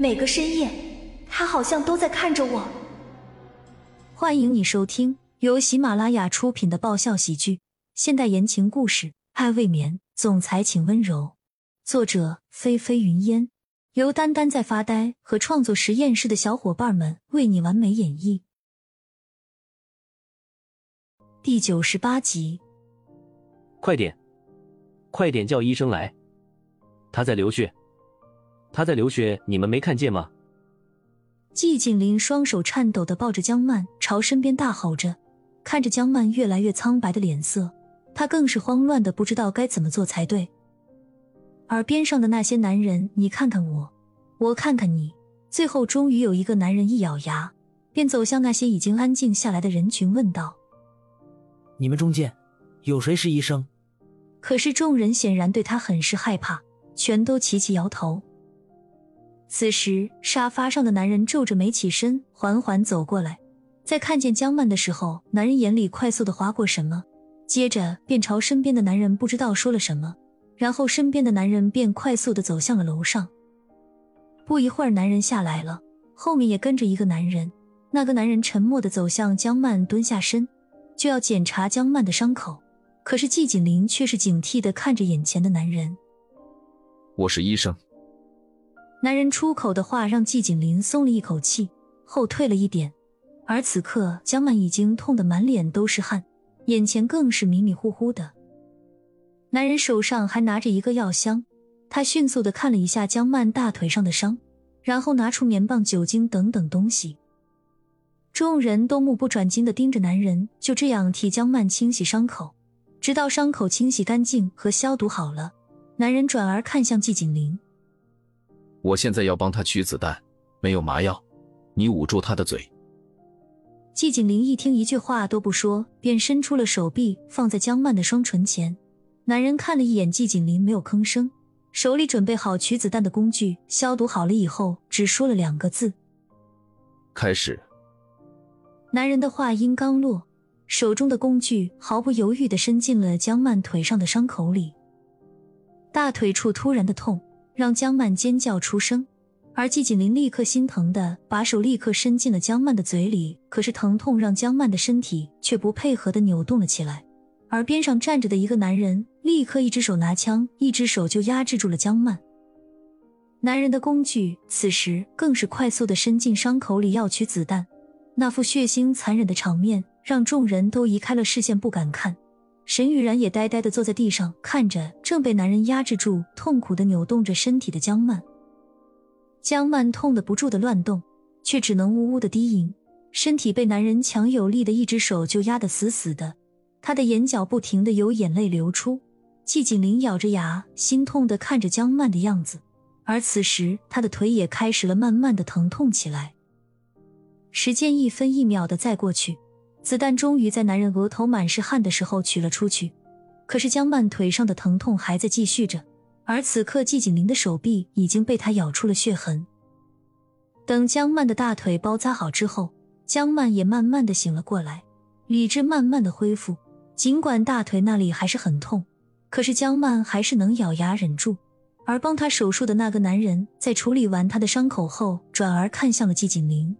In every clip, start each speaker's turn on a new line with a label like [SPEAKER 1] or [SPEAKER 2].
[SPEAKER 1] 每个深夜，他好像都在看着我。
[SPEAKER 2] 欢迎你收听由喜马拉雅出品的爆笑喜剧、现代言情故事《爱未眠》，总裁请温柔。作者：菲菲云烟，由丹丹在发呆和创作实验室的小伙伴们为你完美演绎。第九十八集，
[SPEAKER 3] 快点，快点叫医生来！他在流血，他在流血，你们没看见吗？
[SPEAKER 2] 季景林双手颤抖的抱着江曼，朝身边大吼着，看着江曼越来越苍白的脸色，他更是慌乱的不知道该怎么做才对。而边上的那些男人，你看看我，我看看你，最后终于有一个男人一咬牙，便走向那些已经安静下来的人群，问道。
[SPEAKER 4] 你们中间有谁是医生？
[SPEAKER 2] 可是众人显然对他很是害怕，全都齐齐摇头。此时，沙发上的男人皱着眉起身，缓缓走过来，在看见江曼的时候，男人眼里快速的划过什么，接着便朝身边的男人不知道说了什么，然后身边的男人便快速的走向了楼上。不一会儿，男人下来了，后面也跟着一个男人。那个男人沉默的走向江曼，蹲下身。就要检查江曼的伤口，可是季景林却是警惕的看着眼前的男人。
[SPEAKER 5] 我是医生。
[SPEAKER 2] 男人出口的话让季景林松了一口气，后退了一点。而此刻，江曼已经痛得满脸都是汗，眼前更是迷迷糊糊的。男人手上还拿着一个药箱，他迅速的看了一下江曼大腿上的伤，然后拿出棉棒、酒精等等东西。众人都目不转睛的盯着男人，就这样替江曼清洗伤口，直到伤口清洗干净和消毒好了，男人转而看向季景林：“
[SPEAKER 5] 我现在要帮他取子弹，没有麻药，你捂住他的嘴。”
[SPEAKER 2] 季景林一听，一句话都不说，便伸出了手臂放在江曼的双唇前。男人看了一眼季景林，没有吭声，手里准备好取子弹的工具，消毒好了以后，只说了两个字：“
[SPEAKER 5] 开始。”
[SPEAKER 2] 男人的话音刚落，手中的工具毫不犹豫的伸进了江曼腿上的伤口里。大腿处突然的痛让江曼尖叫出声，而季景林立刻心疼的把手立刻伸进了江曼的嘴里。可是疼痛让江曼的身体却不配合的扭动了起来，而边上站着的一个男人立刻一只手拿枪，一只手就压制住了江曼。男人的工具此时更是快速的伸进伤口里要取子弹。那副血腥残忍的场面让众人都移开了视线，不敢看。沈雨然也呆呆的坐在地上，看着正被男人压制住、痛苦的扭动着身体的江曼。江曼痛得不住的乱动，却只能呜呜的低吟，身体被男人强有力的一只手就压得死死的，她的眼角不停的有眼泪流出。季景林咬着牙，心痛的看着江曼的样子，而此时他的腿也开始了慢慢的疼痛起来。时间一分一秒的在过去，子弹终于在男人额头满是汗的时候取了出去。可是江曼腿上的疼痛还在继续着，而此刻季景林的手臂已经被他咬出了血痕。等江曼的大腿包扎好之后，江曼也慢慢的醒了过来，理智慢慢的恢复。尽管大腿那里还是很痛，可是江曼还是能咬牙忍住。而帮他手术的那个男人在处理完他的伤口后，转而看向了季景林。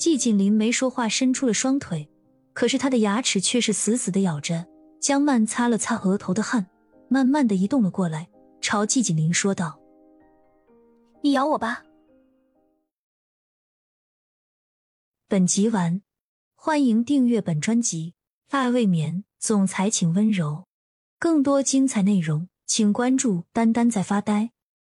[SPEAKER 2] 季景林没说话，伸出了双腿，可是他的牙齿却是死死的咬着。江曼擦了擦额头的汗，慢慢的移动了过来，朝季景林说道：“
[SPEAKER 1] 你咬我吧。”
[SPEAKER 2] 本集完，欢迎订阅本专辑《爱未眠》，总裁请温柔。更多精彩内容，请关注“丹丹在发呆”。